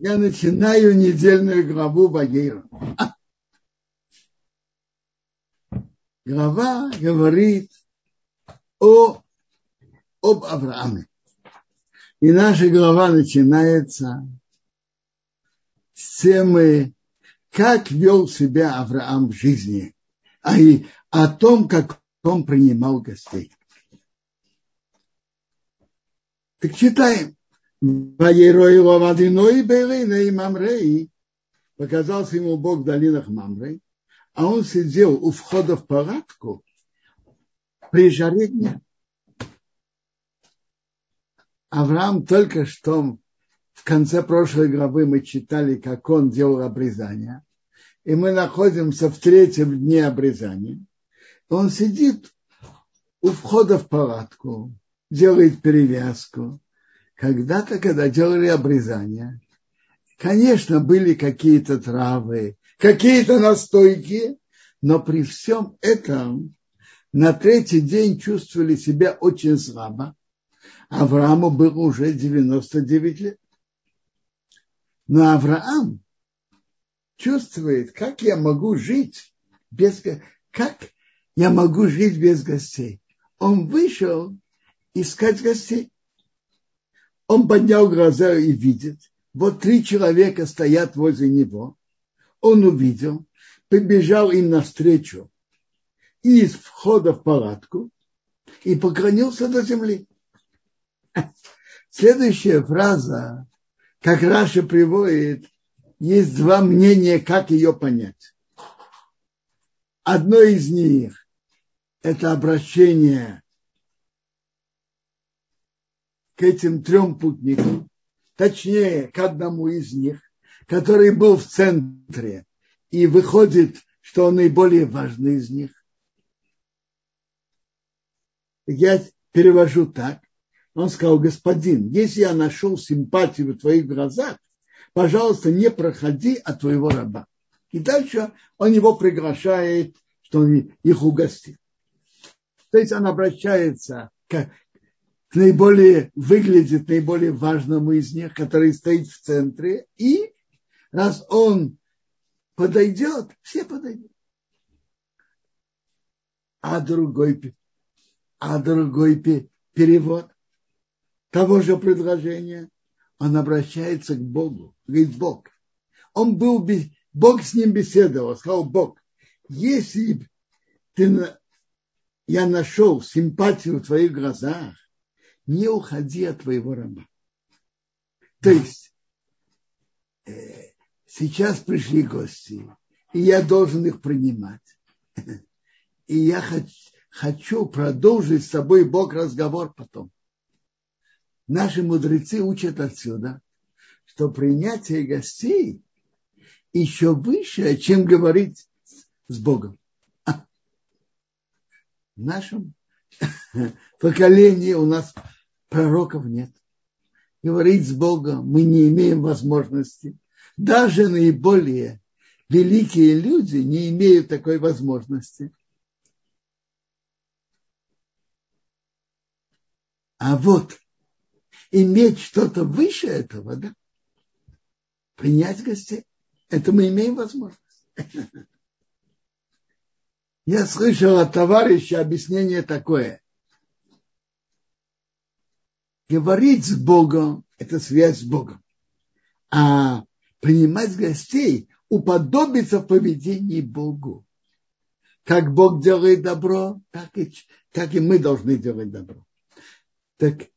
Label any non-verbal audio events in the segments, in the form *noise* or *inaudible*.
Я начинаю недельную главу Багира. Глава говорит о, об Аврааме. И наша глава начинается с темы, как вел себя Авраам в жизни, а и о том, как он принимал гостей. Так читаем. Показался ему Бог в долинах Мамрей, а он сидел у входа в палатку при жаре дня. Авраам только что в конце прошлой главы мы читали, как он делал обрезание. И мы находимся в третьем дне обрезания. Он сидит у входа в палатку, делает перевязку. Когда-то, когда делали обрезание, конечно, были какие-то травы, какие-то настойки, но при всем этом на третий день чувствовали себя очень слабо. Аврааму было уже 99 лет. Но Авраам чувствует, как я могу жить без, как я могу жить без гостей. Он вышел искать гостей. Он поднял глаза и видит, вот три человека стоят возле него. Он увидел, побежал им навстречу из входа в палатку и поклонился до земли. *laughs* Следующая фраза, как Раша приводит, есть два мнения, как ее понять. Одно из них – это обращение к этим трем путникам, точнее, к одному из них, который был в центре, и выходит, что он наиболее важный из них. Я перевожу так. Он сказал, господин, если я нашел симпатию в твоих глазах, пожалуйста, не проходи от твоего раба. И дальше он его приглашает, что он их угостит. То есть он обращается к, к наиболее, выглядит наиболее важному из них, который стоит в центре, и раз он подойдет, все подойдут. А другой, а другой перевод того же предложения, он обращается к Богу, говорит Бог. Он был, Бог с ним беседовал, сказал Бог, если ты, я нашел симпатию в твоих глазах, не уходи от твоего раба. То есть, э, сейчас пришли гости, и я должен их принимать. И я хочу, хочу продолжить с тобой Бог разговор потом. Наши мудрецы учат отсюда, что принятие гостей еще выше, чем говорить с Богом. В нашем *laughs* поколении у нас пророков нет. Говорить с Богом мы не имеем возможности. Даже наиболее великие люди не имеют такой возможности. А вот иметь что-то выше этого, да, принять гостей, это мы имеем возможность. *laughs* Я слышал от товарища объяснение такое. Говорить с Богом – это связь с Богом. А принимать гостей – уподобиться в поведении Богу. Как Бог делает добро, так и, так и мы должны делать добро. Так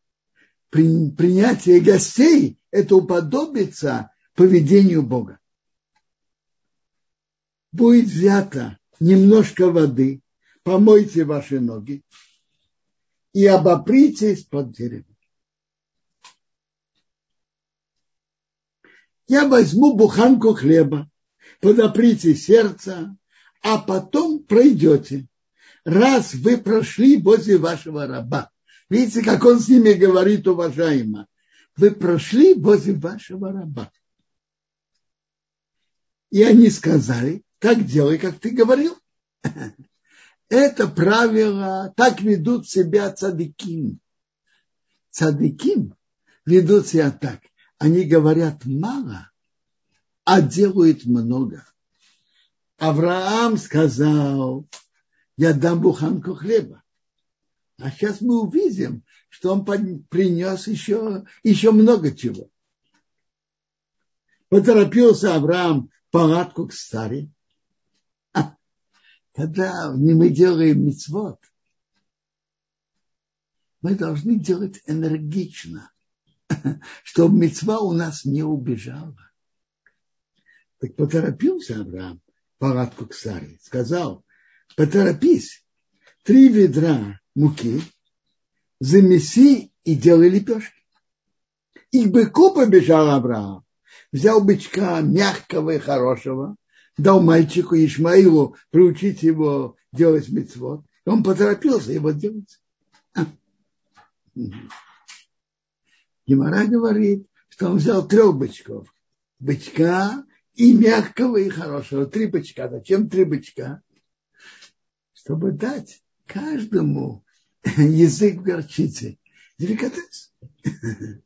при, принятие гостей – это уподобиться поведению Бога. Будет взято немножко воды, помойте ваши ноги и обопритесь под деревом. Я возьму буханку хлеба, подоприте сердце, а потом пройдете. Раз вы прошли возле вашего раба, Видите, как он с ними говорит, уважаемо. Вы прошли возле вашего раба. И они сказали, так делай, как ты говорил. *laughs* Это правило, так ведут себя цадыким. Цадыким ведут себя так. Они говорят мало, а делают много. Авраам сказал, я дам буханку хлеба. А сейчас мы увидим, что он принес еще, еще много чего. Поторопился Авраам палатку к старе. А, когда мы делаем мицвод, мы должны делать энергично, *laughs* чтобы мецва у нас не убежала. Так поторопился Авраам палатку к Саре, сказал, поторопись, три ведра муки, замеси и делай лепешки. И к быку побежал Авраам, взял бычка мягкого и хорошего, дал мальчику Ишмаилу приучить его делать мецвод. Он поторопился его делать. Гемора говорит, что он взял трех бычков. Бычка и мягкого, и хорошего. Три бычка. Зачем три бычка? Чтобы дать каждому *laughs* язык горчицы. Деликатес. *laughs*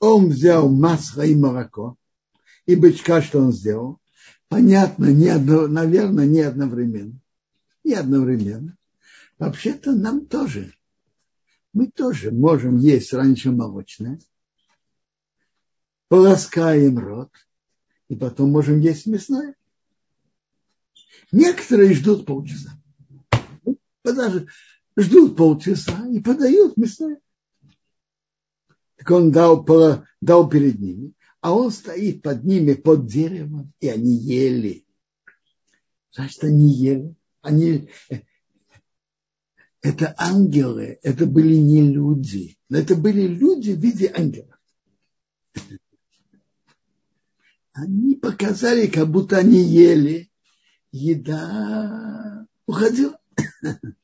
Он взял масло и молоко. И бычка, что он сделал? Понятно, не одно, наверное, не одновременно. Не одновременно. Вообще-то нам тоже. Мы тоже можем есть раньше молочное, полоскаем рот, и потом можем есть мясное. Некоторые ждут полчаса. Подожди, ждут полчаса и подают мясное. Так он дал, дал перед ними, а он стоит под ними, под деревом, и они ели. Значит, они ели. Они, это ангелы, это были не люди, но это были люди в виде ангелов. Они показали, как будто они ели, еда уходила. *laughs*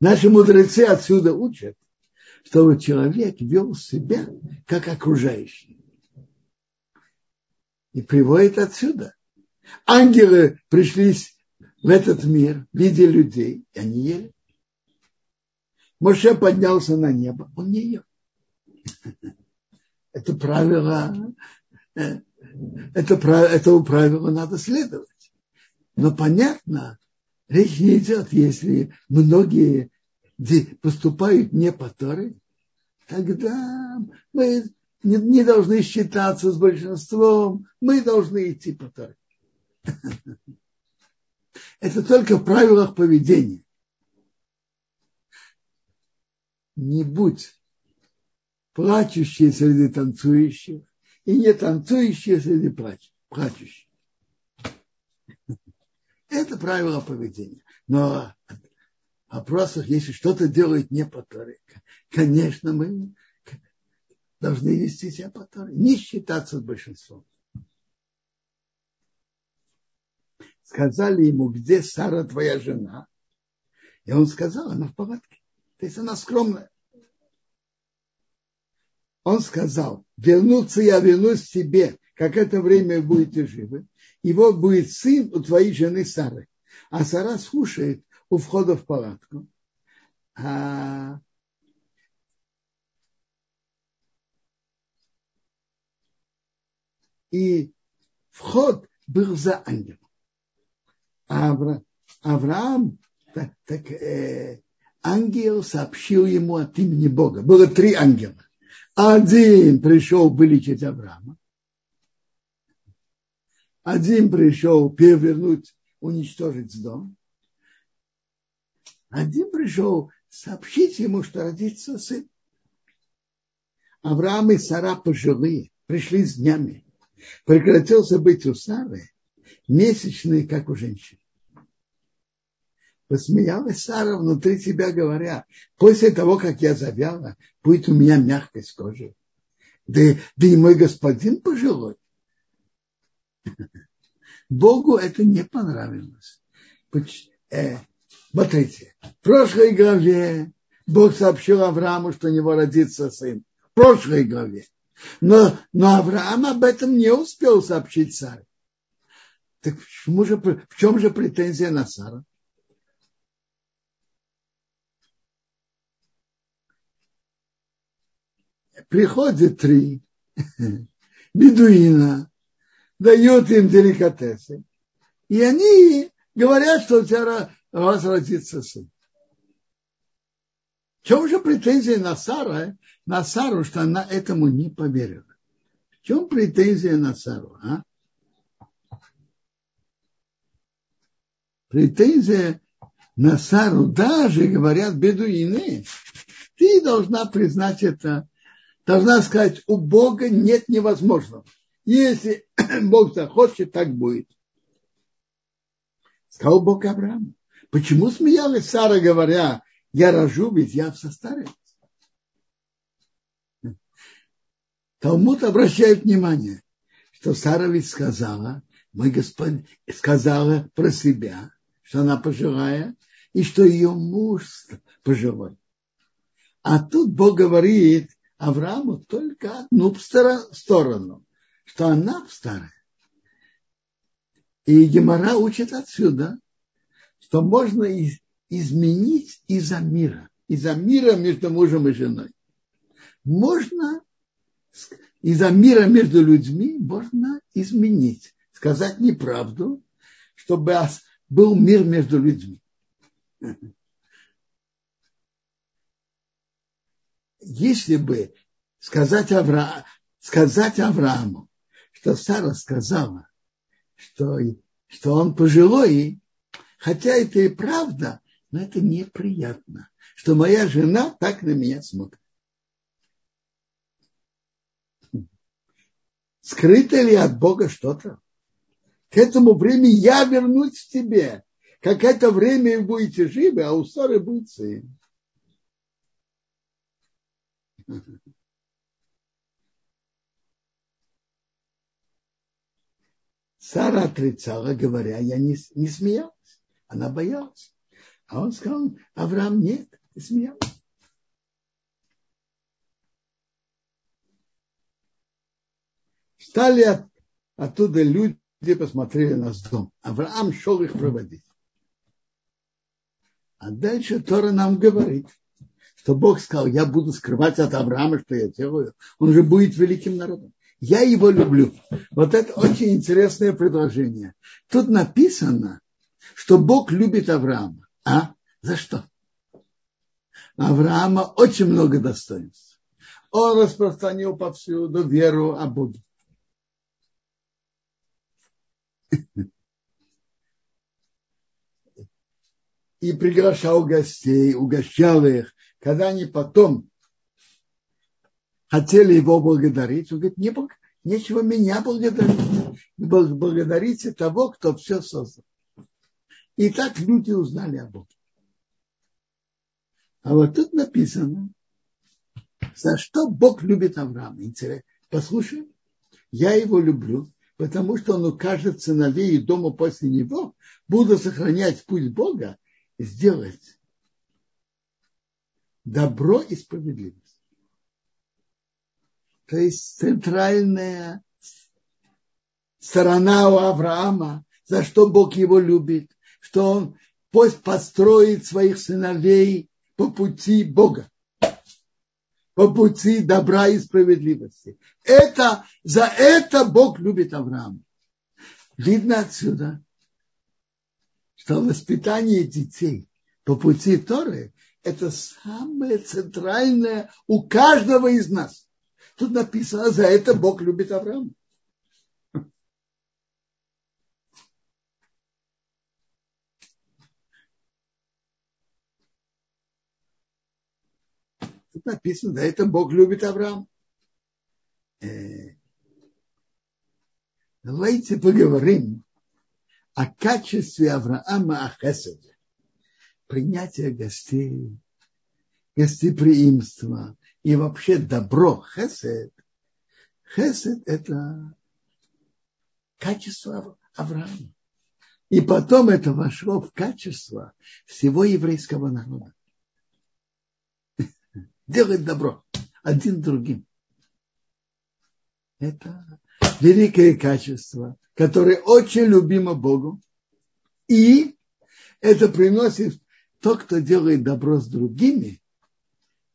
Наши мудрецы отсюда учат, чтобы человек вел себя как окружающий. И приводит отсюда. Ангелы пришли в этот мир в виде людей, и они ели. Моше поднялся на небо, он не ел. Это правило, это, этого правила надо следовать. Но понятно, речь не идет, если многие поступают не по Торе, тогда мы не, не должны считаться с большинством, мы должны идти по Торе. Это только в правилах поведения. Не будь плачущий среди танцующих и не танцующие среди плачущих. Это правило поведения. Но в вопросах, если что-то делает не по Торе, конечно, мы должны вести себя по Торе, не считаться с большинством. Сказали ему, где Сара твоя жена? И он сказал, она в палатке. То есть она скромная. Он сказал, вернуться я вернусь тебе, как это время будете живы. Вот будет сын у твоей жены Сары. А Сара слушает у входа в палатку. А и вход был за ангелом. Авра, Авраам, так, так э, ангел сообщил ему от имени Бога. Было три ангела. Один пришел вылечить Авраама. Один пришел перевернуть, уничтожить дом. Один пришел сообщить ему, что родится сын. Авраам и Сара пожилые, пришли с днями. Прекратился быть у Сары месячные, как у женщин. Посмеялась Сара внутри себя, говоря, после того, как я завяла, будет у меня мягкость кожи. Да, да и мой господин пожилой. *laughs* Богу это не понравилось. Э, смотрите, в прошлой главе Бог сообщил Аврааму, что у него родится сын. В прошлой главе. Но, но Авраам об этом не успел сообщить Саре. Так почему же, в чем же претензия на Сара? приходит три *laughs* бедуина, дают им деликатесы, и они говорят, что у тебя у вас родится сын. В чем же претензия на Сара, на Сару, что она этому не поверила? В чем претензия на Сару? А? Претензия на Сару даже, говорят бедуины, ты должна признать это, должна сказать, у Бога нет невозможного. Если *clears throat* Бог захочет, так будет. Сказал Бог Аврааму. Почему смеялась Сара, говоря, я рожу, ведь я состарец? Талмуд обращает внимание, что Сара ведь сказала, мой Господь сказала про себя, что она пожилая, и что ее муж пожилой. А тут Бог говорит Аврааму только одну сторону, что она старая. И Гемора учит отсюда, что можно изменить из-за мира, из-за мира между мужем и женой. Можно из-за мира между людьми можно изменить, сказать неправду, чтобы был мир между людьми. Если бы сказать, Авра... сказать Аврааму, что Сара сказала, что, что он пожилой, хотя это и правда, но это неприятно, что моя жена так на меня смотрит. Скрыто ли от Бога что-то? К этому времени я вернусь к тебе. Как это время вы будете живы, а у Сары будет сын. Сара отрицала, говоря, я не, не смеялась. Она боялась. А он сказал, Авраам, нет, ты смеялся. Стали от, оттуда люди посмотрели на дом. Авраам шел их проводить. А дальше Тора нам говорит, что Бог сказал, я буду скрывать от Авраама, что я делаю. Он же будет великим народом. Я его люблю. Вот это очень интересное предложение. Тут написано, что Бог любит Авраама. А? За что? Авраама очень много достоинств. Он распространил повсюду веру о Боге. И приглашал гостей, угощал их. Когда они потом хотели его благодарить, он говорит, не, нечего меня благодарить. Благодарите того, кто все создал. И так люди узнали о Боге. А вот тут написано, за что Бог любит Авраама. Интересно. Послушай, я его люблю, потому что он укажет сыновей и дома после него, буду сохранять путь Бога, сделать добро и справедливость. То есть центральная сторона у Авраама, за что Бог его любит, что он пусть построит своих сыновей по пути Бога, по пути добра и справедливости. Это, за это Бог любит Авраама. Видно отсюда, что воспитание детей по пути Торы – это самое центральное у каждого из нас. Тут написано, за это Бог любит Авраама. Написано, да, это Бог любит Авраам. Э, давайте поговорим о качестве Авраама Ахеседе. Принятие гостей, гостеприимство и вообще добро Хесед. Хесед – это качество Авраама. И потом это вошло в качество всего еврейского народа делать добро один другим. Это великое качество, которое очень любимо Богу. И это приносит тот, кто делает добро с другими,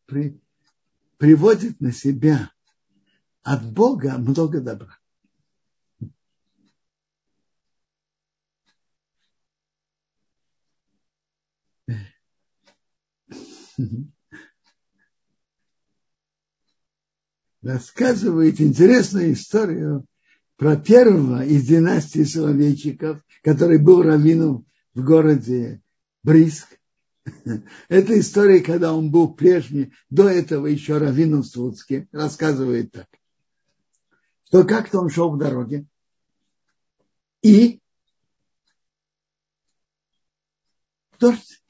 при, приводит на себя от Бога много добра. Рассказывает интересную историю про первого из династии Соловейчиков, который был раввином в городе Бриск. *laughs* Это история, когда он был прежний, до этого еще раввином в Слуцке, рассказывает так, что как-то он шел в дороге, и дождь,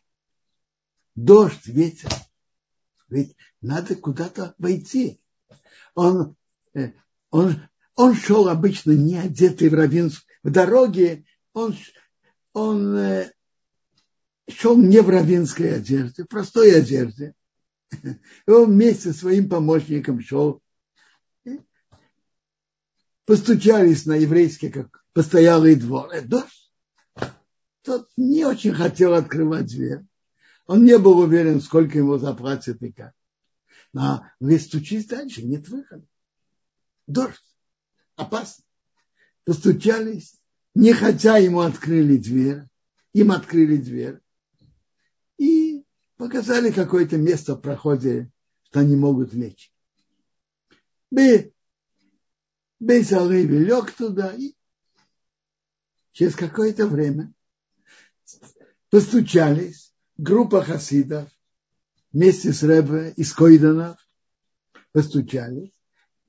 дождь, ветер. Ведь надо куда-то войти. Он, э, он, он шел обычно не одетый в равинск. В дороге он, он э, шел не в равинской одежде, в простой одежде. И *laughs* он вместе со своим помощником шел. Постучались на еврейский, как постоялый двор. Это дождь. Тот не очень хотел открывать дверь. Он не был уверен, сколько ему заплатят и как. Вы стучись дальше, нет выхода. Дождь. Опасно. Постучались, не хотя ему открыли дверь. Им открыли дверь. И показали какое-то место в проходе, что они могут лечь. Бейсалыви лег туда и через какое-то время постучались группа хасидов вместе с Рэбе из Койдана постучались,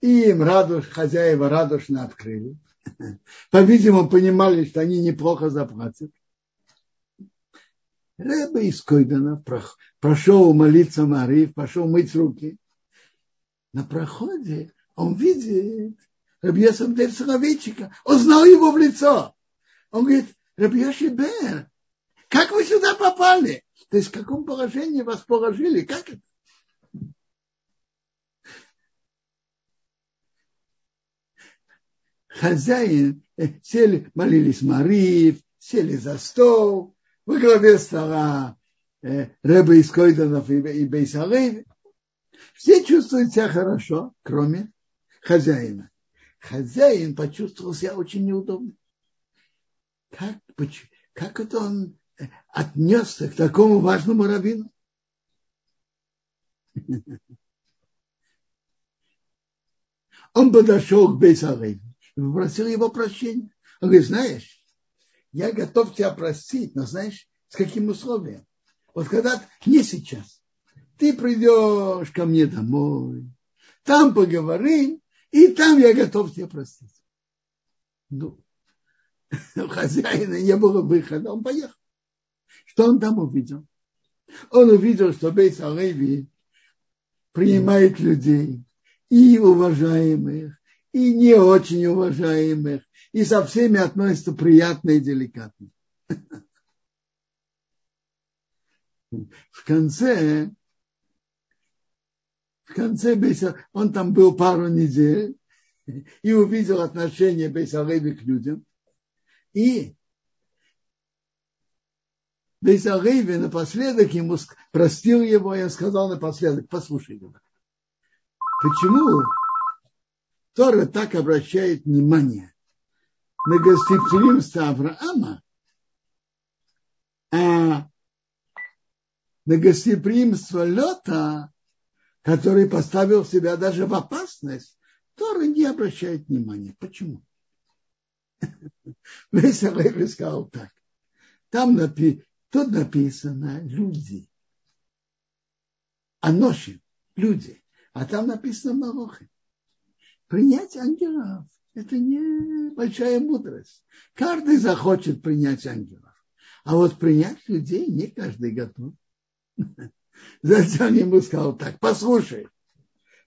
и им радуш, хозяева радушно открыли. *laughs* По-видимому, понимали, что они неплохо заплатят. Рэбе из Койдана прошел молиться Марив, пошел мыть руки. На проходе он видит Рабьесом Дель Соловейчика. Он знал его в лицо. Он говорит, Рабьеши Бер, как вы сюда попали? То есть в каком положении вас положили? Как это? Хозяин, э, сели, молились Марив, сели за стол, во главе стола э, Рэба из Койданов и, и Бейсалейв. Все чувствуют себя хорошо, кроме хозяина. Хозяин почувствовал себя очень неудобно. Как, как это он отнесся к такому важному раввину. Он подошел к Бейсалейну и попросил его прощения. Он говорит, знаешь, я готов тебя простить, но знаешь, с каким условием? Вот когда не сейчас, ты придешь ко мне домой, там поговорим, и там я готов тебя простить. Ну, *laughs* у хозяина не было выхода, он поехал. Что он там увидел? Он увидел, что Бейс Алеви принимает людей, и уважаемых, и не очень уважаемых, и со всеми относится приятно и деликатно. В конце, в конце Бейса, он там был пару недель и увидел отношение Бейсалеви к людям. И Бейсагейве напоследок ему простил его, он сказал напоследок, послушай его. Почему Тора так обращает внимание на гостеприимство Авраама, а на гостеприимство Лета, который поставил себя даже в опасность, Тора не обращает внимания. Почему? *laughs* Весь сказал так. Там написано, Тут написано люди. А ноши люди. А там написано малохи. Принять ангелов – это не большая мудрость. Каждый захочет принять ангелов. А вот принять людей не каждый готов. *laughs* Затем ему сказал так, послушай,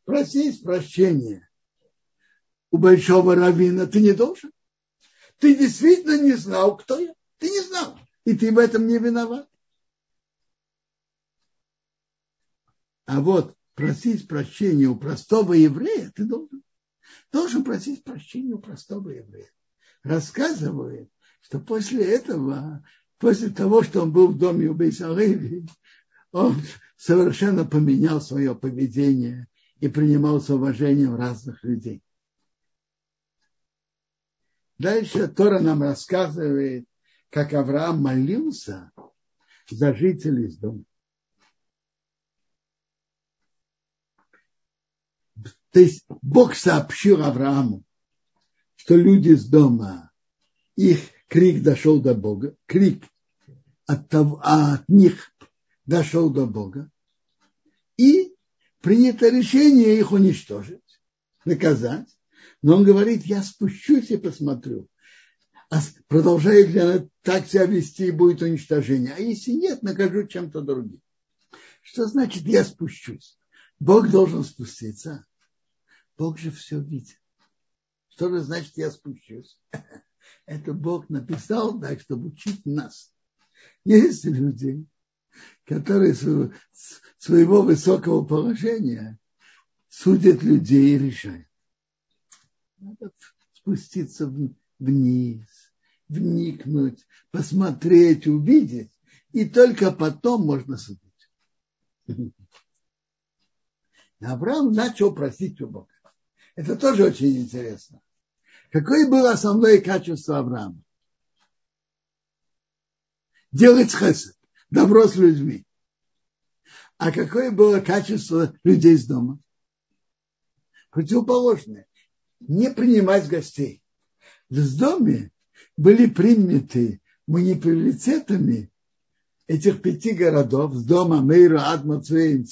просить прощения у большого раввина ты не должен. Ты действительно не знал, кто я. Ты не знал и ты в этом не виноват. А вот просить прощения у простого еврея ты должен. Должен просить прощения у простого еврея. Рассказывает, что после этого, после того, что он был в доме у Бейсалеви, он совершенно поменял свое поведение и принимал с уважением разных людей. Дальше Тора нам рассказывает, как Авраам молился за жителей из дома. То есть Бог сообщил Аврааму, что люди из дома, их крик дошел до Бога, крик от, того, от них дошел до Бога, и принято решение их уничтожить, наказать. Но он говорит, я спущусь и посмотрю, а продолжает ли она так себя вести, и будет уничтожение. А если нет, накажу чем-то другим. Что значит я спущусь? Бог должен спуститься. Бог же все видит. Что же значит я спущусь? *laughs* Это Бог написал так, чтобы учить нас. Есть люди, которые своего высокого положения судят людей и решают. Надо спуститься вниз, вникнуть, посмотреть, увидеть, и только потом можно судить. *laughs* Авраам начал просить у Бога. Это тоже очень интересно. Какое было основное качество Авраама? Делать хесед, добро с людьми. А какое было качество людей из дома? Противоположное. Не принимать гостей. В доме были приняты муниципалитетами этих пяти городов, с дома Мейра, Адма, Цуэйн,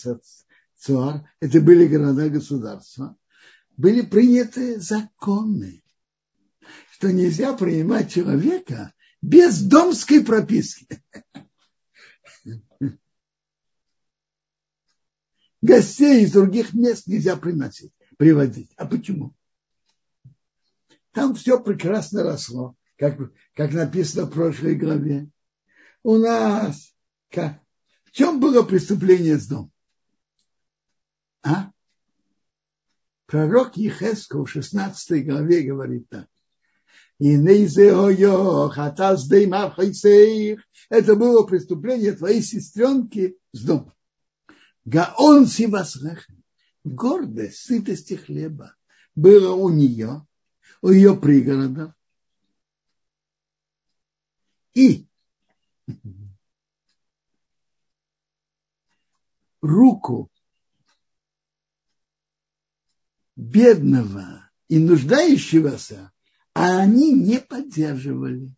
Цуар, это были города государства, были приняты законы, что нельзя принимать человека без домской прописки. Гостей из других мест нельзя приносить, приводить. А почему? Там все прекрасно росло, как, как написано в прошлой главе. У нас как, в чем было преступление с домом? А? Пророк Ехесков в 16 главе говорит так. Это было преступление твоей сестренки с дома. Гаон Сивасрехем. Гордость, сытости хлеба было у нее, у ее пригородов. И руку бедного и нуждающегося, а они не поддерживали.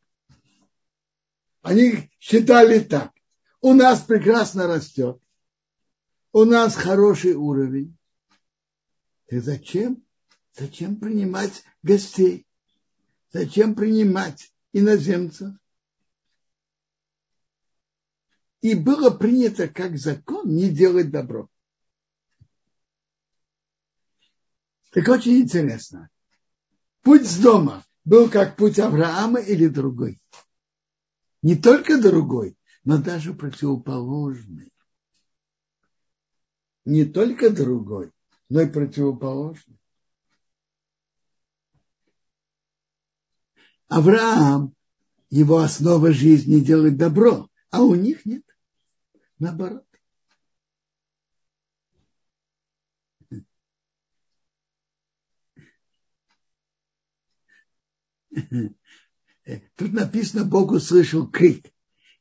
Они считали так. У нас прекрасно растет. У нас хороший уровень. И зачем? Зачем принимать гостей? Зачем принимать иноземцев? И было принято как закон не делать добро. Так очень интересно. Путь с дома был как путь Авраама или другой. Не только другой, но даже противоположный. Не только другой, но и противоположный. Авраам, его основа жизни делать добро, а у них нет. Наоборот. Тут написано, Бог услышал крик.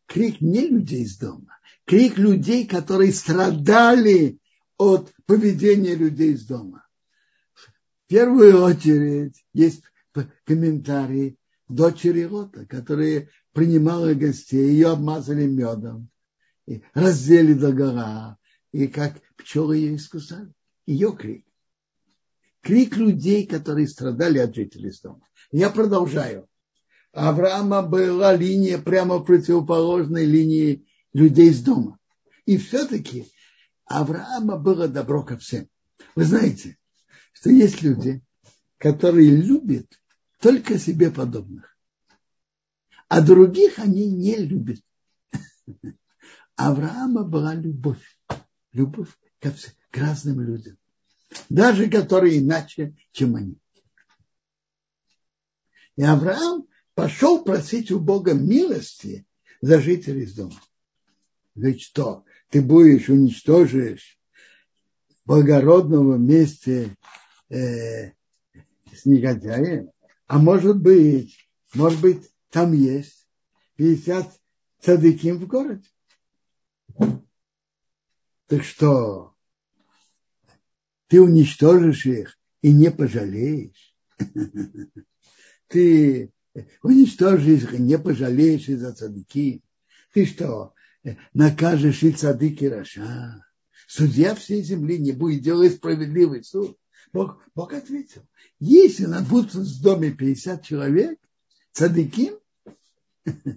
Крик не людей из дома. Крик людей, которые страдали от поведения людей из дома. В первую очередь есть комментарии дочери Лота, которые принимала гостей, ее обмазали медом, и раздели до гора, и как пчелы ее искусали. Ее крик. Крик людей, которые страдали от жителей дома. Я продолжаю. Авраама была линия прямо противоположной линии людей из дома. И все-таки Авраама было добро ко всем. Вы знаете, что есть люди, которые любят только себе подобных, а других они не любят. *laughs* Авраама была любовь, любовь к, к разным людям, даже которые иначе, чем они. И Авраам пошел просить у Бога милости за жителей дома. Говорит, что ты будешь уничтожишь благородного вместе э, с негодяем. А может быть, может быть, там есть 50 цадыким в городе. Так что ты уничтожишь их и не пожалеешь. *laughs* Ты уничтожишь их и не пожалеешь из-за цадыки. Ты что, накажешь и цадыки Раша? Судья всей земли не будет делать справедливый суд. Бог, Бог ответил, если на будут в доме 50 человек, цадыким, *laughs*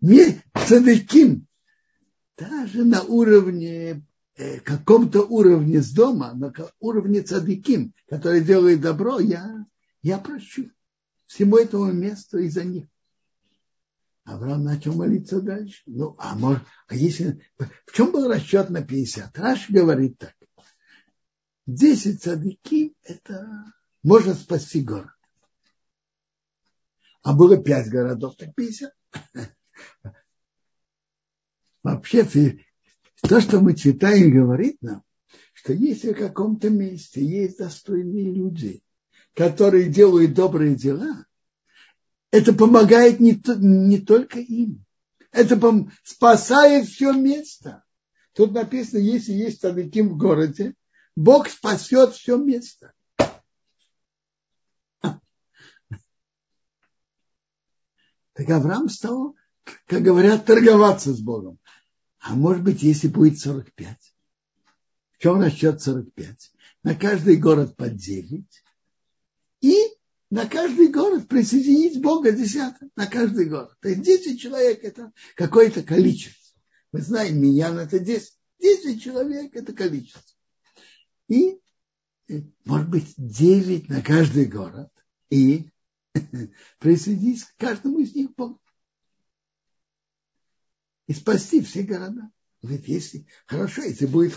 не цадыким, даже на уровне, э, каком-то уровне с дома, на уровне цадыким, который делает добро, я, я прощу всему этому месту из-за них. Авраам начал молиться дальше. Ну, а может, а если, в чем был расчет на 50? Раш говорит так. 10 цадыки – это может спасти город. А было 5 городов, так 50. Вообще, то, что мы читаем, говорит нам, что если в каком-то месте есть достойные люди, которые делают добрые дела, это помогает не, не только им. Это спасает все место. Тут написано, если есть Садыким в городе, Бог спасет все место. Так Авраам стал, как говорят, торговаться с Богом. А может быть, если будет 45? В чем насчет 45? На каждый город по 9. И на каждый город присоединить Бога десяток. На каждый город. То есть 10 человек это какое-то количество. Мы знаем, меня это 10. 10 человек это количество. И, может быть, 9 на каждый город. И *laughs* присоединить к каждому из них Бога и спасти все города. Говорит, если, хорошо, если будет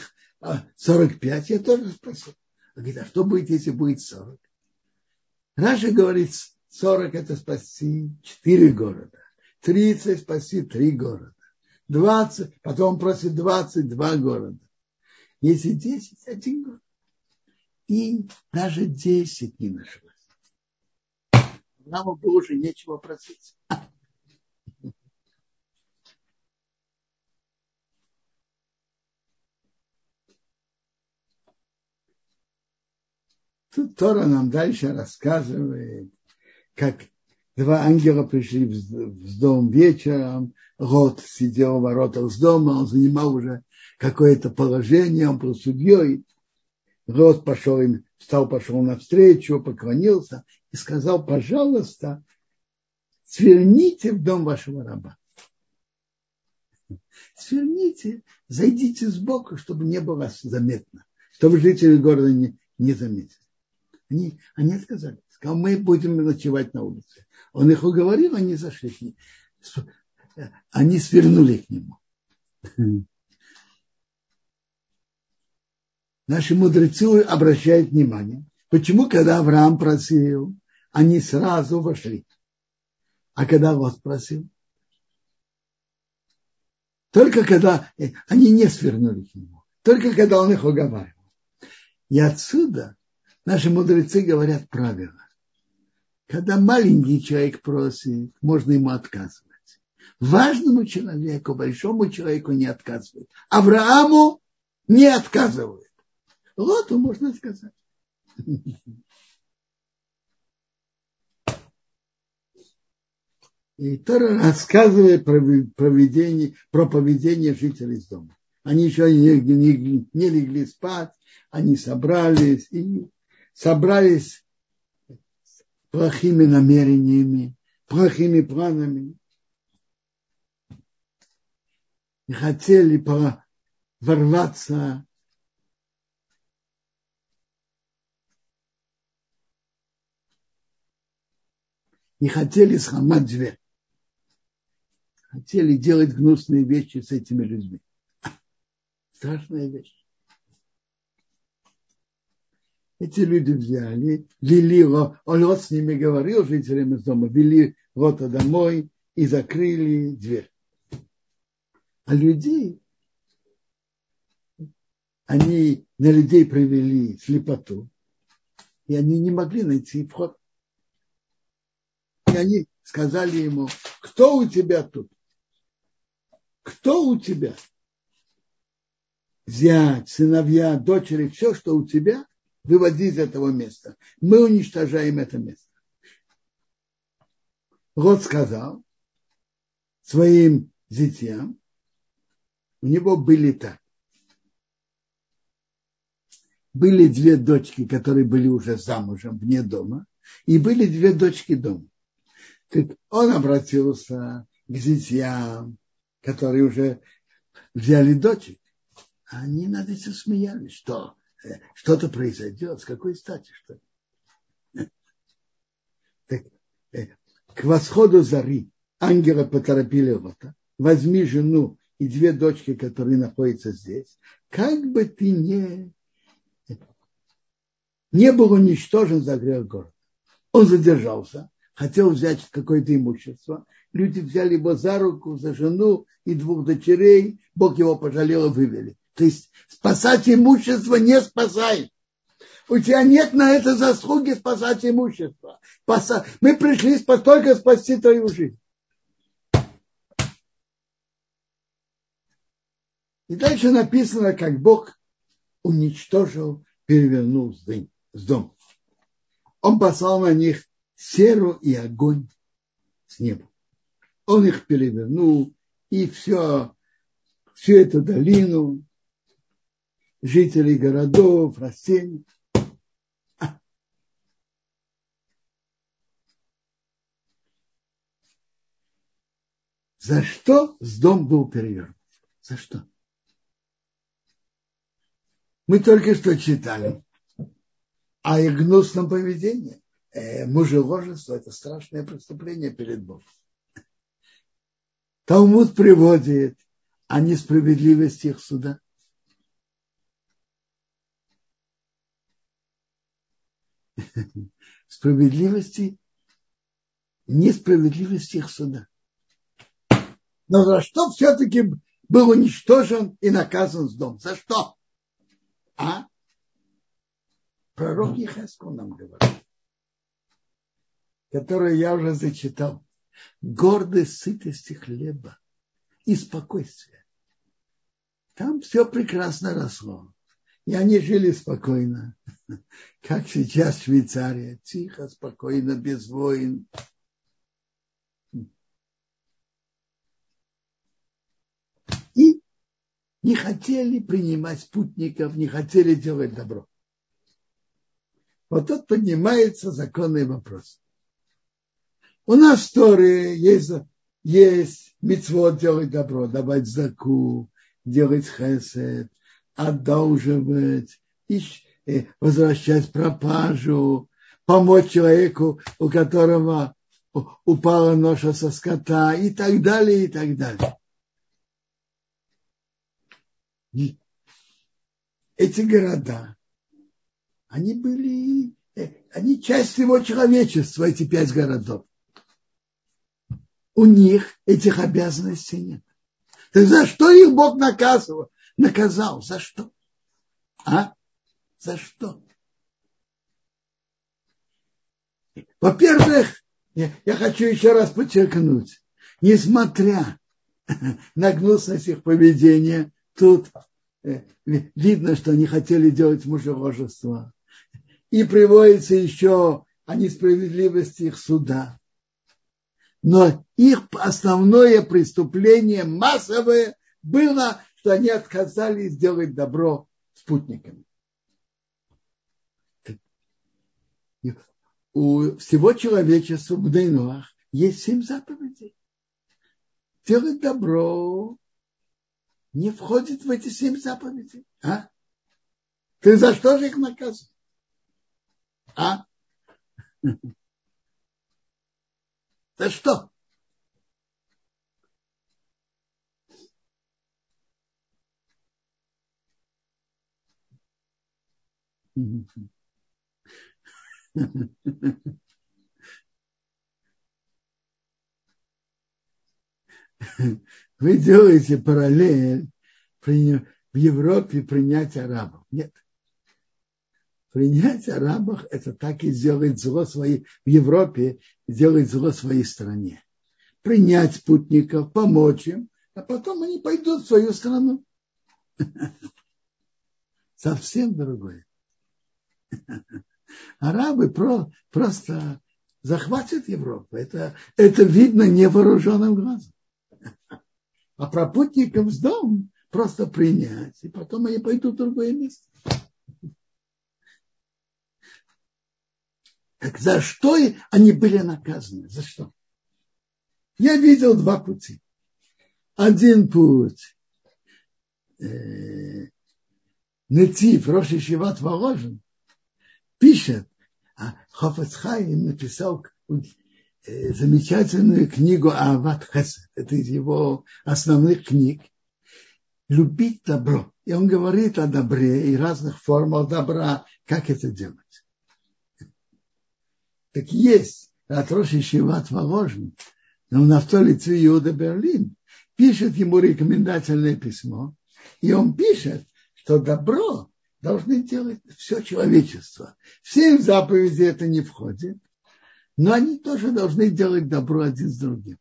45, а, я тоже спасу. Он говорит, а что будет, если будет 40? Раша говорит, 40 это спасти 4 города, 30 спасти 3 города, 20, потом просит 22 города. Если 10, один город. И даже 10 не нашлось. Нам было уже нечего просить. Тут Тора нам дальше рассказывает, как два ангела пришли в дом вечером, Рот сидел в воротах с дома, он занимал уже какое-то положение, он был судьей. Рот пошел им, встал, пошел навстречу, поклонился и сказал, пожалуйста, сверните в дом вашего раба. Сверните, зайдите сбоку, чтобы не было заметно, чтобы жители города не, не заметили. Они, они отказались. Сказал, мы будем ночевать на улице. Он их уговорил, они зашли к нему. Они свернули к нему. Наши мудрецы обращают внимание, почему, когда Авраам просил, они сразу вошли. А когда вас просил? Только когда э, они не свернули к нему. Только когда он их уговаривал. И отсюда Наши мудрецы говорят правило. Когда маленький человек просит, можно ему отказывать. Важному человеку, большому человеку не отказывают. Аврааму не отказывают. Лоту можно сказать. И Тора рассказывает про поведение, про поведение жителей дома. Они еще не, не, не легли спать, они собрались и собрались плохими намерениями, плохими планами и хотели ворваться и хотели сломать дверь. Хотели делать гнусные вещи с этими людьми. Страшная вещь. Эти люди взяли, вели, он вот с ними говорил, жителям из дома, вели Лота домой и закрыли дверь. А людей они на людей провели слепоту, и они не могли найти вход. И они сказали ему, кто у тебя тут? Кто у тебя? Зять, сыновья, дочери, все, что у тебя, выводи из этого места. Мы уничтожаем это место. Род сказал своим детям, у него были так. Были две дочки, которые были уже замужем вне дома, и были две дочки дома. Так он обратился к зятьям, которые уже взяли дочек. Они над этим смеялись, что что-то произойдет, с какой стати, что так, э, к восходу зари ангела поторопили Лота, возьми жену и две дочки, которые находятся здесь, как бы ты не, не был уничтожен за грех города. Он задержался, хотел взять какое-то имущество. Люди взяли его за руку, за жену и двух дочерей. Бог его пожалел и вывели. То есть спасать имущество не спасает. У тебя нет на это заслуги спасать имущество. Мы пришли только спасти твою жизнь. И дальше написано, как Бог уничтожил, перевернул с дом. Он послал на них серу и огонь с неба. Он их перевернул, и все, всю эту долину, жителей городов, растений. За что с дом был перевернут? За что? Мы только что читали о их гнусном поведении. Э, мужеложество – это страшное преступление перед Богом. Талмуд приводит о несправедливости их суда. *laughs* Справедливости, несправедливости их суда. Но за что все-таки был уничтожен и наказан с дом? За что? А? Пророк Ехескул нам говорит, который я уже зачитал. Гордость сытости хлеба и спокойствия. Там все прекрасно росло. И они жили спокойно, *laughs* как сейчас в Швейцарии, тихо, спокойно, без войн. И не хотели принимать спутников, не хотели делать добро. Вот тут поднимается законный вопрос. У нас в Торе есть, есть митцвот делать добро, давать заку, делать хесед, одолживать, э, возвращать пропажу, помочь человеку, у которого упала ноша со скота и так далее, и так далее. Эти города, они были, э, они часть его человечества, эти пять городов. У них этих обязанностей нет. Так за что их Бог наказывал? Наказал. За что? А? За что? Во-первых, я, хочу еще раз подчеркнуть, несмотря *laughs* на гнусность их поведения, тут э, видно, что они хотели делать мужеложество и приводится еще о несправедливости их суда. Но их основное преступление массовое было, что они отказались сделать добро спутниками. У всего человечества в Дейнуах есть семь заповедей. Делать добро не входит в эти семь заповедей. А? Ты за что же их наказываешь? А? *laughs* За что? *laughs* Вы делаете параллель, в Европе принять арабов. Нет. Принять арабов – это так и сделать зло своей, в Европе, сделать зло своей стране. Принять спутников, помочь им, а потом они пойдут в свою страну. *laughs* Совсем другое. *laughs* Арабы про, просто захватят Европу. Это, это видно невооруженным глазом. *laughs* А пропутникам с дом просто принять, и потом они пойдут в другое место. *laughs* Так за что они были наказаны? За что? Я видел два пути. Один путь э, Нетив, Роши Шиват Воложен, пишет, а Хофецхайм написал э, замечательную книгу Ават Хесед. Это из его основных книг. Любить добро. И он говорит о добре и разных формах добра, как это делать. Так есть от Роши Шиват Воложен, но на Нафтоли Цви Иуда Берлин пишет ему рекомендательное письмо, и он пишет, что добро должны делать все человечество. Все заповеди это не входит, но они тоже должны делать добро один с другим.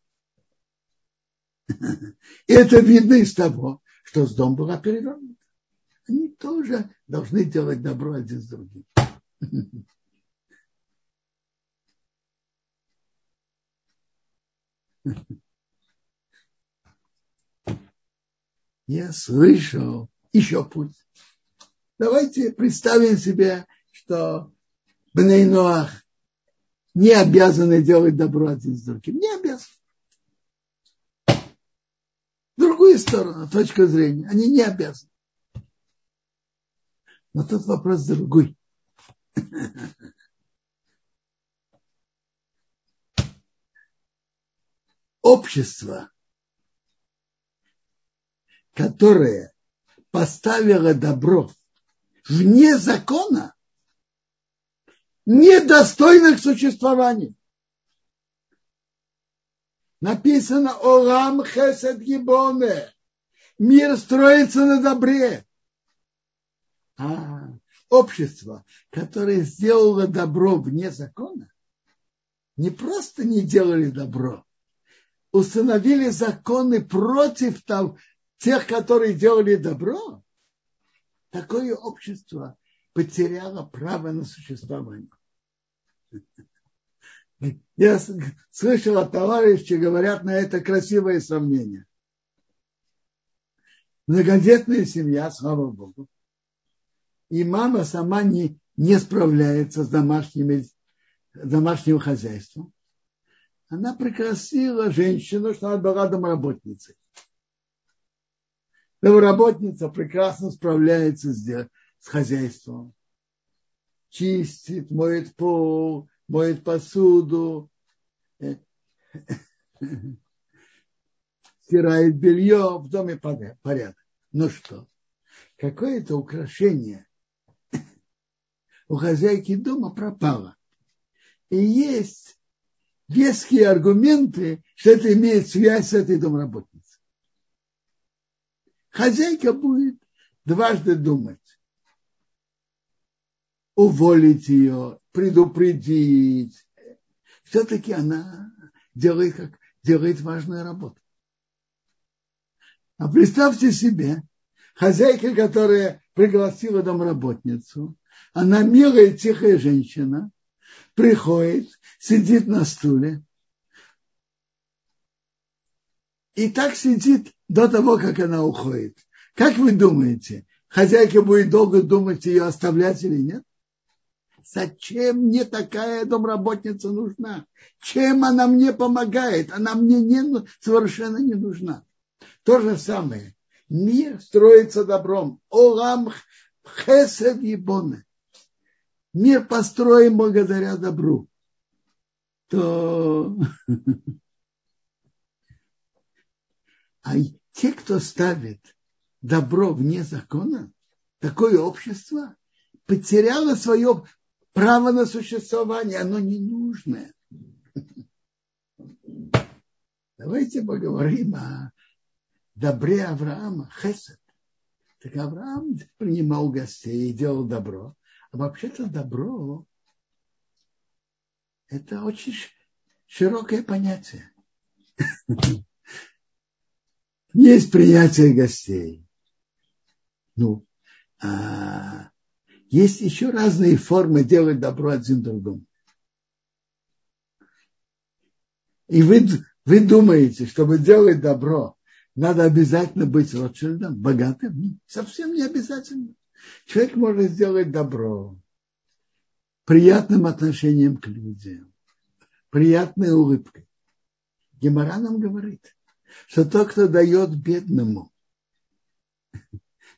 И это видно из того, что с дом была перевернута. Они тоже должны делать добро один с другим. Я слышал еще путь Давайте представим себе, что Бнейноах не обязаны делать добро один с другим. Не обязаны. Другую сторону, точка зрения, они не обязаны. Но тут вопрос другой. Общество, которое поставило добро вне закона, недостойных существования. Написано Олам Хесед Гибоне. Мир строится на добре. А общество, которое сделало добро вне закона, не просто не делали добро, установили законы против того, тех, которые делали добро, такое общество потеряло право на существование. Я слышал от товарищей, говорят на это красивое сравнение. Многодетная семья, слава Богу, и мама сама не, не справляется с домашними, домашним хозяйством. Она пригласила женщину, что она была домработницей. Домработница прекрасно справляется с, с хозяйством. Чистит, моет пол, моет посуду, э, *laughs* стирает белье, в доме порядок. Ну что, какое-то украшение *coughs* у хозяйки дома пропало. И есть веские аргументы, что это имеет связь с этой домработницей хозяйка будет дважды думать. Уволить ее, предупредить. Все-таки она делает, как, делает важную работу. А представьте себе, хозяйка, которая пригласила домработницу, она милая, тихая женщина, приходит, сидит на стуле, и так сидит до того, как она уходит. Как вы думаете, хозяйка будет долго думать, ее оставлять или нет? Зачем мне такая домработница нужна? Чем она мне помогает? Она мне не, совершенно не нужна. То же самое. Мир строится добром. Олам хесед ебоны. Мир построен благодаря добру. То *laughs* а те, кто ставит добро вне закона, такое общество потеряло свое право на существование, оно ненужное. Давайте поговорим о добре Авраама, Хесед. Так Авраам принимал гостей и делал добро. А вообще-то добро – это очень широкое понятие. Есть принятие гостей. Ну, а есть еще разные формы делать добро один другому. И вы, вы думаете, чтобы делать добро, надо обязательно быть Ротшильдом, богатым? Совсем не обязательно. Человек может сделать добро приятным отношением к людям, приятной улыбкой. Гемора нам говорит, что тот, кто дает бедному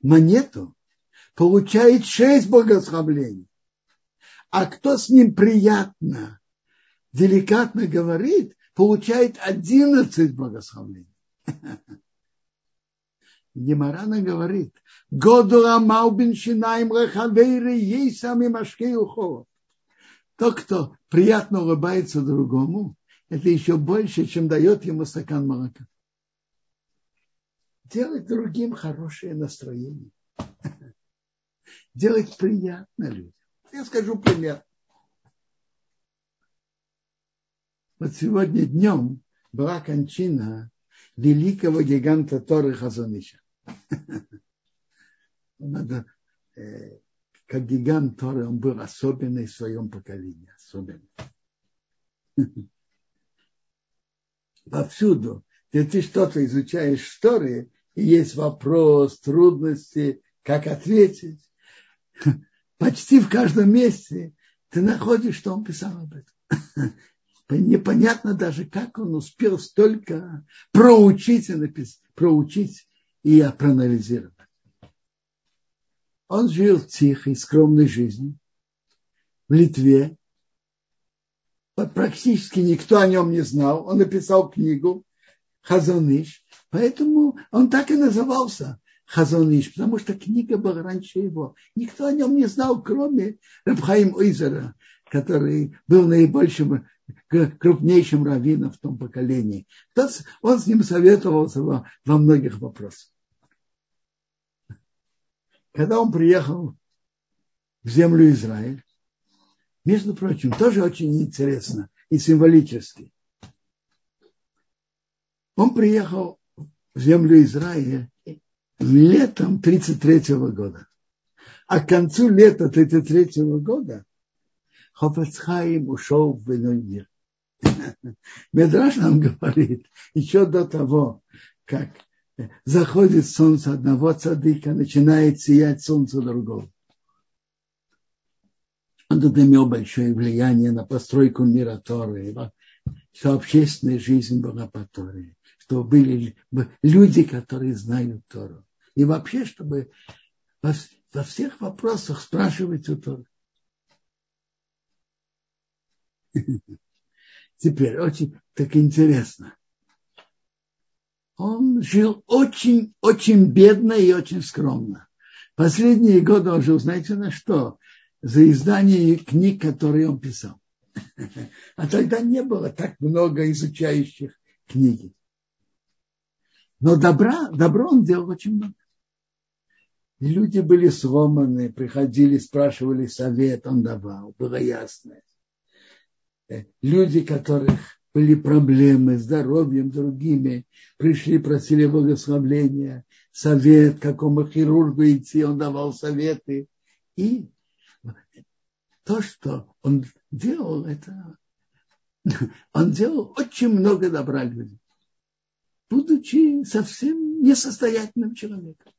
монету, получает шесть благословлений. А кто с ним приятно, деликатно говорит, получает одиннадцать благословений. *laughs* Гемарана говорит, Году амал бен шинаем лехавейры ей сами машкей ухова. Тот, кто приятно улыбается другому, это еще больше, чем дает ему стакан молока. Делать другим хорошее настроение. *laughs* Делать приятно людям. Я скажу пример. Вот сегодня днем была кончина великого гиганта Торы Хазаныша. *laughs* Надо, э, как гигант Торы, он был особенный в своем поколении. Особенный. *laughs* Повсюду, где ты что-то изучаешь в Торе, есть вопрос, трудности, как ответить, почти в каждом месте ты находишь, что он писал об этом. *laughs* Непонятно даже, как он успел столько проучить и, написать, проучить и проанализировать. Он жил тихой, скромной жизнью в Литве. Практически никто о нем не знал. Он написал книгу Хазаныш, поэтому он так и назывался Хазаныш, потому что книга была раньше его. Никто о нем не знал, кроме Рабхаим Ойзера, который был наибольшим, крупнейшим раввином в том поколении. Он с ним советовался во, во многих вопросах. Когда он приехал в землю Израиль, между прочим, тоже очень интересно и символически. Он приехал в землю Израиля летом 33 года. А к концу лета 33 года Хофецхайм ушел в иной мир. Медраж нам говорит, еще до того, как заходит солнце одного цадыка, начинает сиять солнце другого. Он тут имел большое влияние на постройку мира Торы, что общественная жизнь была по Торе, что были люди, которые знают Тору. И вообще, чтобы во, во всех вопросах спрашивать у Торы. *laughs* Теперь очень так интересно он жил очень-очень бедно и очень скромно. Последние годы он жил, знаете, на что? За издание книг, которые он писал. *laughs* А тогда не было так много изучающих книги. Но добра, добро он делал очень много. Люди были сломаны, приходили, спрашивали совет, он давал, было ясно. Э, люди, которых были проблемы, здоровьем, другими, пришли, просили благословления, совет, какому хирургу идти, он давал советы. И то, что он делал, это *laughs* он делал очень много добра людям, будучи совсем несостоятельным человеком.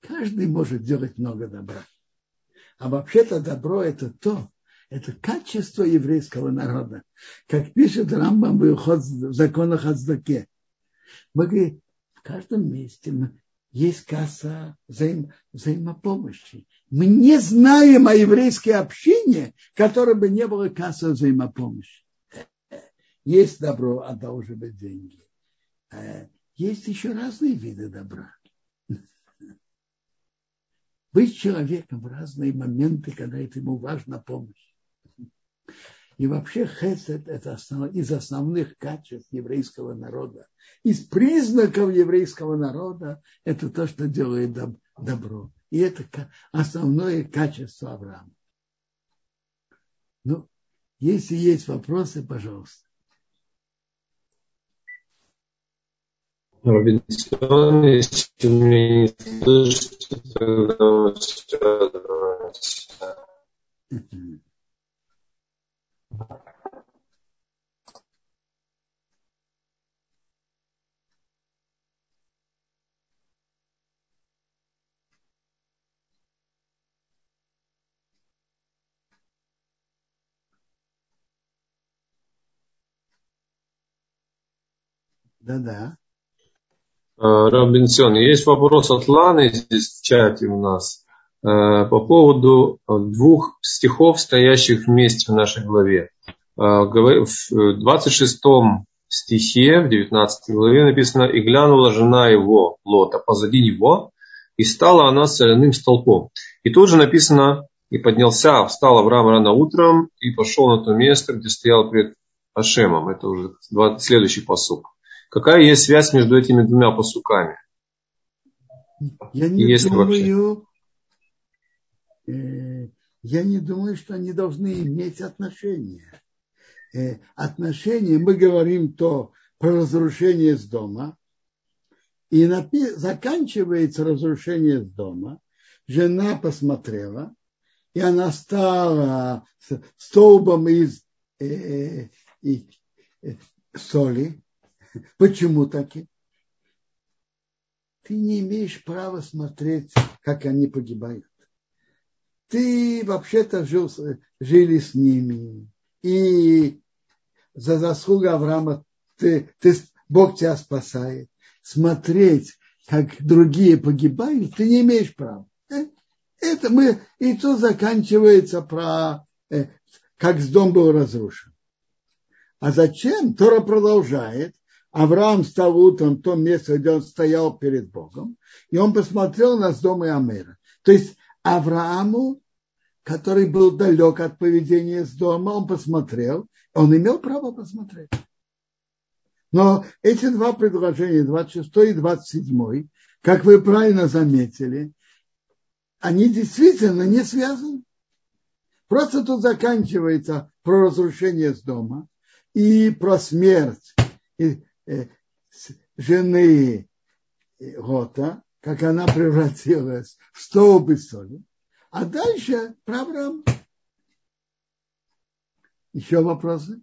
Каждый может делать много добра. А вообще-то добро это то, это качество еврейского народа. Как пишет Рамбам в законах Аздоке. Мы в каждом месте есть касса взаим, взаимопомощи. Мы не знаем о еврейской общине, которой бы не было кассы взаимопомощи. Есть добро, а должны быть деньги. Э, есть еще разные виды добра. Быть человеком в разные моменты, когда это ему важна помощь. И вообще хесед – это основ, из основных качеств еврейского народа. Из признаков еврейского народа – это то, что делает добро. И это основное качество Авраама. Ну, если есть вопросы, пожалуйста. Робинсон, если меня не слышите, тогда все Да-да. А, Робинсон, есть вопрос от Ланы здесь в чате у нас а, по поводу двух стихов, стоящих вместе в нашей главе. В 26 стихе, в 19 главе написано, «И глянула жена его, Лота, позади него, и стала она соляным столпом». И тут же написано, «И поднялся, встал Авраам рано утром, и пошел на то место, где стоял пред Ашемом». Это уже следующий посук. Какая есть связь между этими двумя посуками? Я не Если думаю, э, я не думаю, что они должны иметь отношения. Э, отношения, мы говорим то про разрушение с дома, и напи- заканчивается разрушение с дома, жена посмотрела, и она стала столбом из э, э, э, соли, *laughs* Почему таки? Ты не имеешь права смотреть, как они погибают. Ты вообще-то жил, жили с ними. И за заслугу Авраама ты, ты, Бог тебя спасает. Смотреть, как другие погибают, ты не имеешь права. Э, это мы, и тут заканчивается про, э, как дом был разрушен. А зачем? Тора продолжает. Авраам стал утром в том месте, где он стоял перед Богом, и он посмотрел на дом Амера. То есть Аврааму, который был далек от поведения с дома, он посмотрел, он имел право посмотреть. Но эти два предложения, 26 и 27, как вы правильно заметили, они действительно не связаны. Просто тут заканчивается про разрушение с дома и про смерть и жены Гота, как она *laughs* превратилась в столб из соли. А дальше про Авраама. Еще вопросы?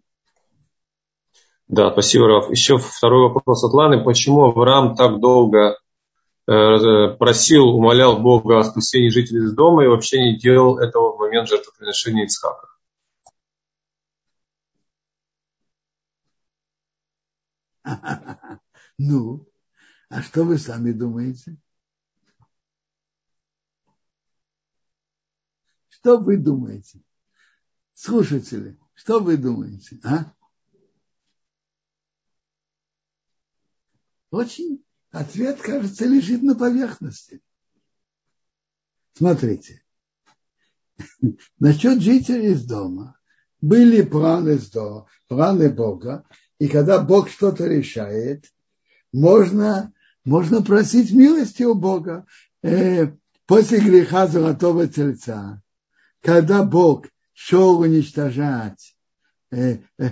Да, спасибо, Раф. Еще второй вопрос от Ланы. Почему Авраам так долго э, просил, умолял Бога о спасении жителей из дома и вообще не делал этого в момент жертвоприношения Ицхака? *laughs* Ну, а что вы сами думаете? Что вы думаете? Слушатели, что вы думаете? А? Очень ответ, кажется, лежит на поверхности. Смотрите. *laughs* Насчет жителей из дома. Были планы, планы Бога, и когда Бог что-то решает, можно, можно просить милости у Бога. Э, после греха золотого тельца, когда Бог шел уничтожать, э, э,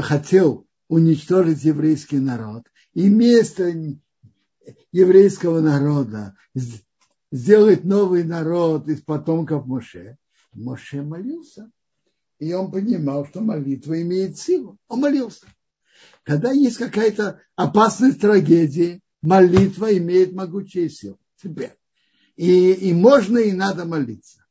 хотел уничтожить еврейский народ, и вместо еврейского народа сделать новый народ из потомков Моше, Моше молился. И он понимал, что молитва имеет силу. Он молился. Когда есть какая-то опасность трагедии, молитва имеет могучие силы. Теперь. И, и можно и надо молиться.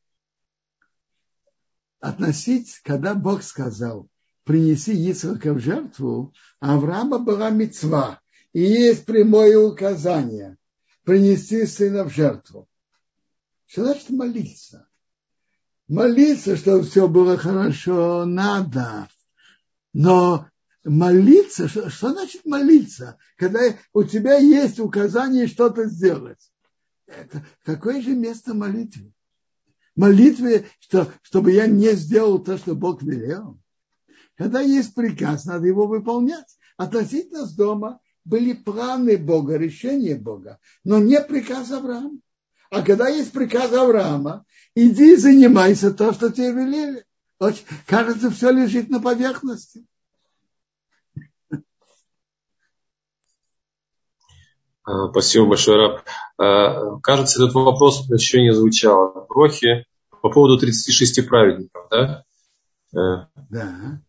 Относить, когда Бог сказал, принеси Исаака в жертву, Авраама была мецва. И есть прямое указание принести сына в жертву. Что значит молиться? Молиться, чтобы все было хорошо, надо. Но молиться, что, что значит молиться? Когда у тебя есть указание что-то сделать. Это, какое же место молитвы? Молитве, что, чтобы я не сделал то, что Бог велел. Когда есть приказ, надо его выполнять. Относительно с дома были планы Бога, решения Бога, но не приказ Авраама. А когда есть приказ Авраама, иди занимайся то, что тебе велели. Кажется, все лежит на поверхности. Спасибо большое, Раб. А, кажется, этот вопрос еще не звучал. Брохи по поводу 36 праведников, да? Э, да.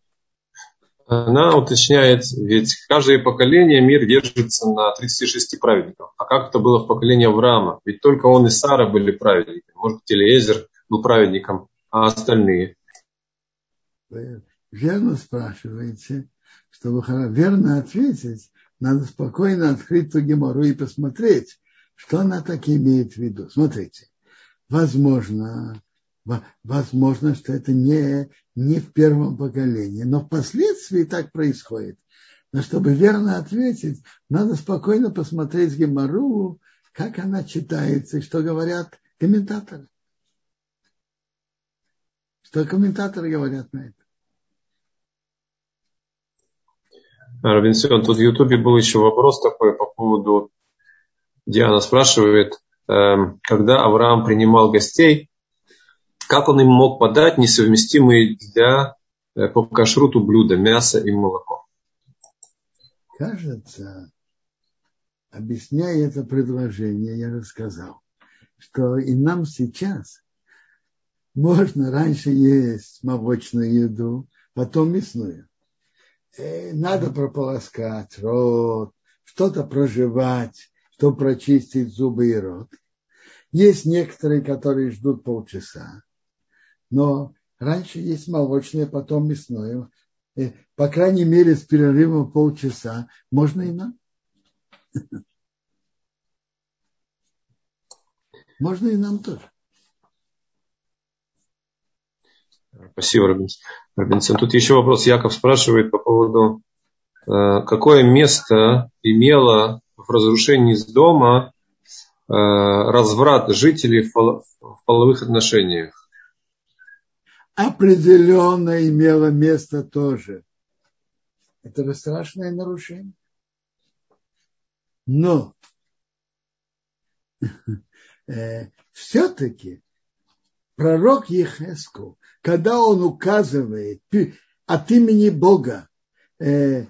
Она уточняет, ведь каждое поколение мир держится на 36 праведников. А как это было в поколении Авраама? Ведь только он и Сара были праведниками. Может быть, Элиезер был праведником, а остальные? Верно спрашиваете, чтобы верно ответить, надо спокойно открыть ту гемору и посмотреть, что она так имеет в виду. Смотрите, возможно, возможно, что это не, не в первом поколении, но впоследствии так происходит. Но чтобы верно ответить, надо спокойно посмотреть Гемору, как она читается и что говорят комментаторы. Что комментаторы говорят на это. Робинсон, тут в Ютубе был еще вопрос такой по поводу, Диана спрашивает, эм, когда Авраам принимал гостей, как он им мог подать несовместимые для э, по кашруту блюда, мясо и молоко? Кажется, объясняя это предложение, я рассказал, что и нам сейчас можно раньше есть молочную еду, потом мясную. Э, надо прополоскать рот, что-то проживать, чтобы прочистить зубы и рот. Есть некоторые, которые ждут полчаса, но раньше есть молочное, потом мясное. И, по крайней мере, с перерывом полчаса можно и нам. *laughs* Можно и нам тоже. Спасибо, Робинсон. Тут еще вопрос. Яков спрашивает по поводу, э, какое место имело в разрушении из дома э, разврат жителей в половых отношениях? Определенно имело место тоже. Это же страшное нарушение. Но *laughs* э, все-таки пророк Ехеску, когда он указывает от имени Бога э,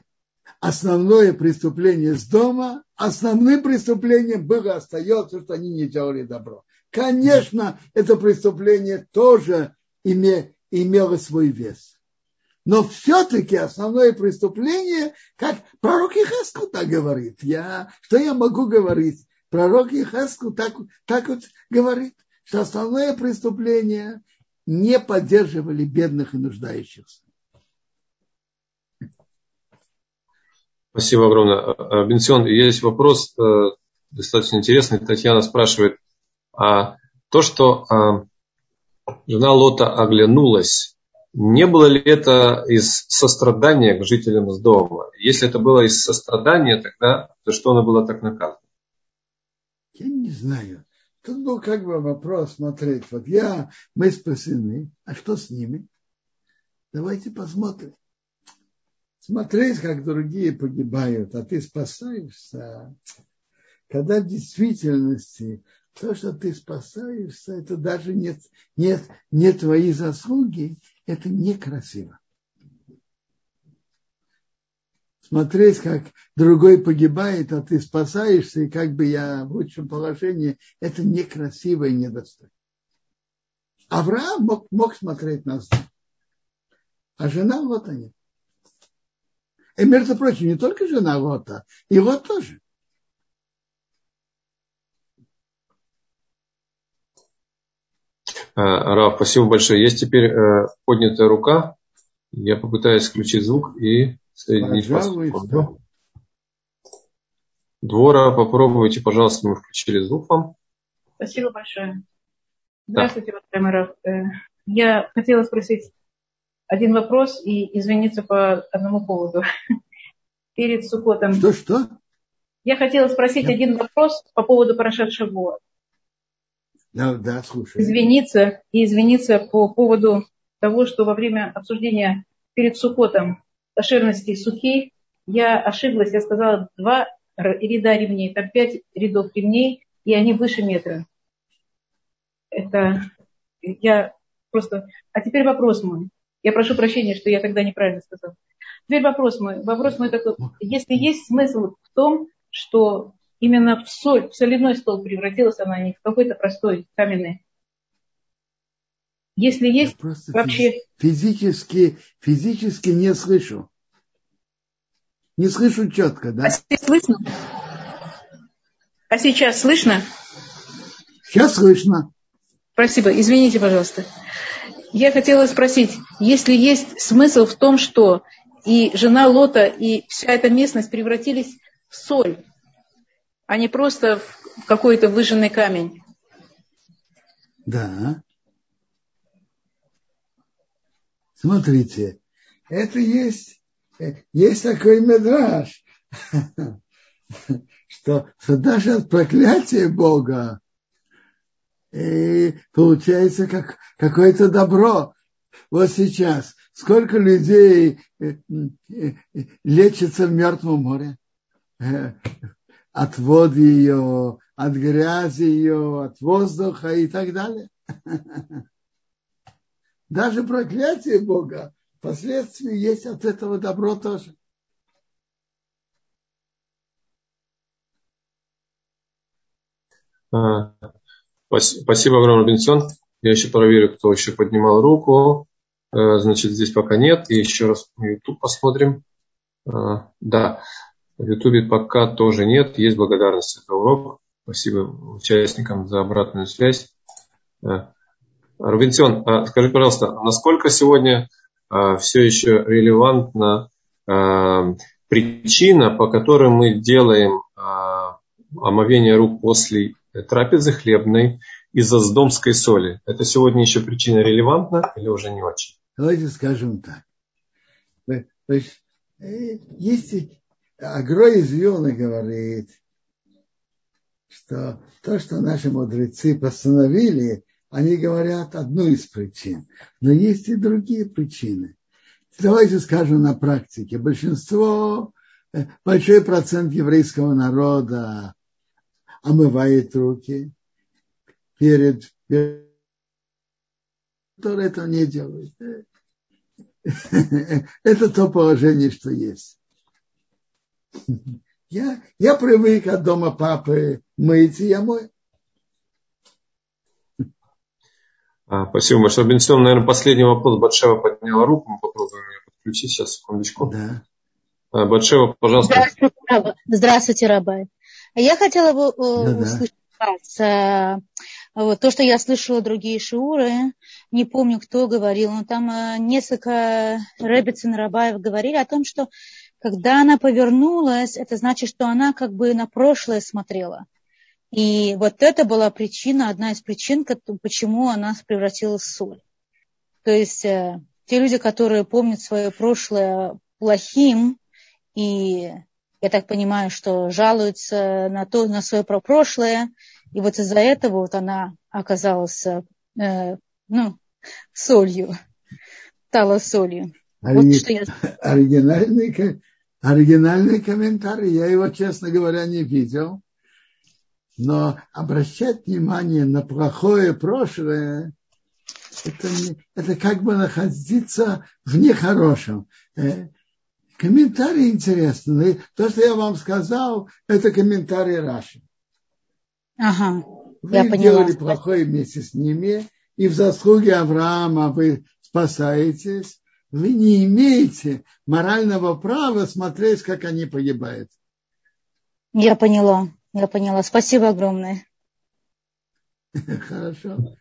основное преступление с дома, основным преступлением было остается, что они не делали добро. Конечно, это преступление тоже име, имело свой вес. Но все-таки основное преступление, как пророк Ихаску так говорит, я, что я могу говорить? Пророк Ихаску так, так вот говорит что основное преступление не поддерживали бедных и нуждающихся. Спасибо огромное. Бенсион, есть вопрос э, достаточно интересный. Татьяна спрашивает, а то, что а, жена Лота оглянулась, не было ли это из сострадания к жителям с дома? Если это было из сострадания, тогда за что она была так наказана? Я не знаю. Тут был как бы вопрос смотреть, вот я, мы спасены, а что с ними? Давайте посмотрим. Смотреть, как другие погибают, а ты спасаешься. Когда в действительности то, что ты спасаешься, это даже нет, нет, не твои заслуги, это некрасиво смотреть, как другой погибает, а ты спасаешься, и как бы я в лучшем положении, это некрасиво и недостойно. Авраам мог, мог смотреть на все. А жена Лота нет. И, между прочим, не только жена Лота, и Лот тоже. А, Раф, спасибо большое. Есть теперь э, поднятая рука. Я попытаюсь включить звук и соединить вас. Двора, попробуйте, пожалуйста, мы включили звук вам. Спасибо большое. Здравствуйте, Раф. Э, я хотела спросить один вопрос и извиниться по одному поводу. *laughs* Перед Сукотом. Что, что? Я хотела спросить Я... один вопрос по поводу прошедшего. Да, да, слушай. Извиниться и извиниться по поводу того, что во время обсуждения перед Сукотом кошерности сухие, я ошиблась, я сказала два ряда ремней, там пять рядов ремней, и они выше метра. Это я просто... А теперь вопрос мой. Я прошу прощения, что я тогда неправильно сказала. Теперь вопрос мой. Вопрос мой такой. Если есть смысл в том, что именно в соль, в соляной стол превратилась она, а не в какой-то простой каменный. Если есть Я просто вообще... Физически, физически не слышу. Не слышу четко, да? А сейчас слышно? А сейчас слышно? Сейчас слышно. Спасибо. Извините, пожалуйста. Я хотела спросить, если есть смысл в том, что и жена Лота, и вся эта местность превратились в соль, а не просто в какой-то выжженный камень. Да. Смотрите, это есть, есть такой медраж, *laughs* что, что даже от проклятия Бога и получается как какое-то добро. Вот сейчас сколько людей э, э, лечится в Мертвом море э, от воды ее, от грязи ее, от воздуха и так далее. *laughs* Даже проклятие Бога, последствия есть от этого добро тоже. А, Спасибо огромное, Бенсон. Я еще проверю, кто еще поднимал руку. Э, значит, здесь пока нет. И еще раз на YouTube посмотрим. Э, да, в YouTube пока тоже нет. Есть благодарность за урок. Спасибо участникам за обратную связь. Э, Рубинсион, скажи, пожалуйста, насколько сегодня все еще релевантна причина, по которой мы делаем омовение рук после трапезы хлебной из-за сдомской соли. Это сегодня еще причина релевантна или уже не очень? Давайте скажем так. То есть, э, есть Агро из Виона говорит, что то, что наши мудрецы постановили, они говорят одну из причин. Но есть и другие причины. Давайте скажем на практике. Большинство, э, большой процент еврейского народа омывает руки перед, который этого не делает. *laughs* Это то положение, что есть. Я, я привык от дома папы мыть, и я мой. А, спасибо большое. Бенсон, наверное, последний вопрос. Батшева подняла руку. Мы попробуем ее подключить сейчас, секундочку. Да. А, Батшева, пожалуйста. Здравствуйте, Здравствуйте Рабай. Я хотела бы да, услышать да. вас. Э, вот, то, что я слышала другие шиуры, не помню, кто говорил, но там э, несколько Рэббитсон Рабаев говорили о том, что когда она повернулась, это значит, что она как бы на прошлое смотрела. И вот это была причина, одна из причин, почему она превратилась в соль. То есть э, те люди, которые помнят свое прошлое плохим и я так понимаю, что жалуются на то, на свое прошлое, и вот из-за этого вот она оказалась, э, ну, солью, стала солью. Ори... Вот что я... оригинальный, оригинальный комментарий, я его, честно говоря, не видел, но обращать внимание на плохое прошлое, это, не, это как бы находиться в нехорошем. Э, Комментарий интересный. То, что я вам сказал, это комментарий Раши. Ага, вы я делали поняла. плохое вместе с ними, и в заслуге Авраама вы спасаетесь. Вы не имеете морального права смотреть, как они погибают. Я поняла, я поняла. Спасибо огромное. *laughs* Хорошо.